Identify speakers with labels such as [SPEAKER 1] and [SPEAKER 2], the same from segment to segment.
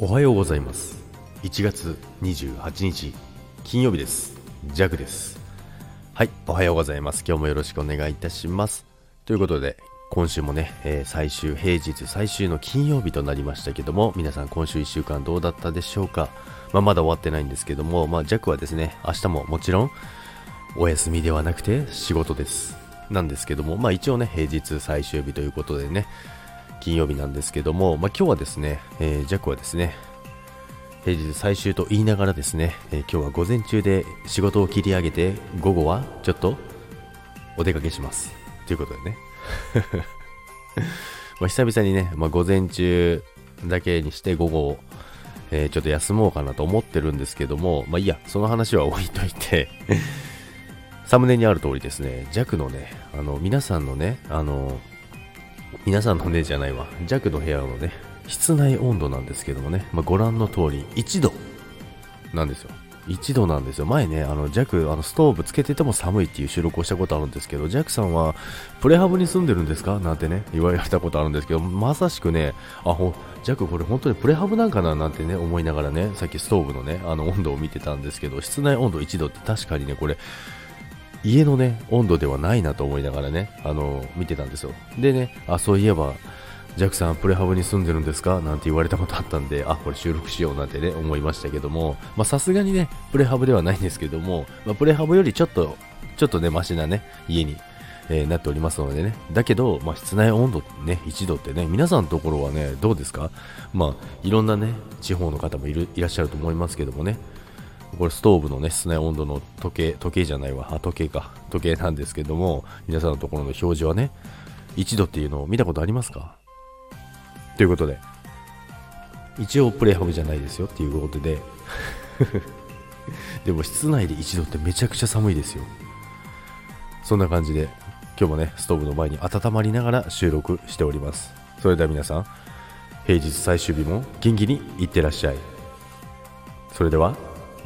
[SPEAKER 1] おはようございます。1月28日金曜日です。ジャグです。はいおはようございます。今日もよろしくお願いいたします。ということで今週もね、えー、最終平日最終の金曜日となりましたけども皆さん今週1週間どうだったでしょうか、まあ、まだ終わってないんですけども、まあ、ジャックはですね明日ももちろんお休みではなくて仕事です。なんですけども、まあ、一応ね平日最終日ということでね金曜日なんですけども、まあ、今日はですね、えー、ジャックはですね、平日最終と言いながらですね、えー、今日は午前中で仕事を切り上げて、午後はちょっとお出かけします。ということでね。まあ久々にね、まあ、午前中だけにして午後、えー、ちょっと休もうかなと思ってるんですけども、まあいいや、その話は置いといて サムネにある通りですね、弱のね、あの、皆さんのね、あの、皆さんのねじゃないわ。弱の部屋のね室内温度なんですけどもね、まあ、ご覧の通り1度。なんですよ。1度なんですよ。前ねあの弱あのストーブつけてても寒いっていう収録をしたことあるんですけどジャックさんはプレハブに住んでるんですか？なんてね言われたことあるんですけどまさしくねあほジャックこれ本当にプレハブなんかな？なんてね思いながらねさっきストーブのねあの温度を見てたんですけど室内温度1度って確かにねこれ家のね、温度ではないなと思いながらね、あの、見てたんですよ。でね、あ、そういえば、ジャックさん、プレハブに住んでるんですか？なんて言われたことあったんで、あ、これ収録しようなんてね、思いましたけども、まさすがにね、プレハブではないんですけども、まあ、プレハブよりちょっと、ちょっとね、マシなね、家に、えー、なっておりますのでね。だけど、まあ、室内温度ね、1度ってね、皆さんのところはね、どうですか？まあ、いろんなね、地方の方もいるいらっしゃると思いますけどもね、これストーブのね、室内温度の時計、時計じゃないわ、あ、時計か、時計なんですけども、皆さんのところの表示はね、1度っていうのを見たことありますか？ということで、一応プレイハブじゃないですよっていうことで でも室内で1度ってめちゃくちゃ寒いですよ。そんな感じで、今日もね、ストーブの前に温まりながら収録しております。それでは皆さん、平日最終日も元気にいってらっしゃい。それでは、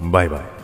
[SPEAKER 1] バイバイ。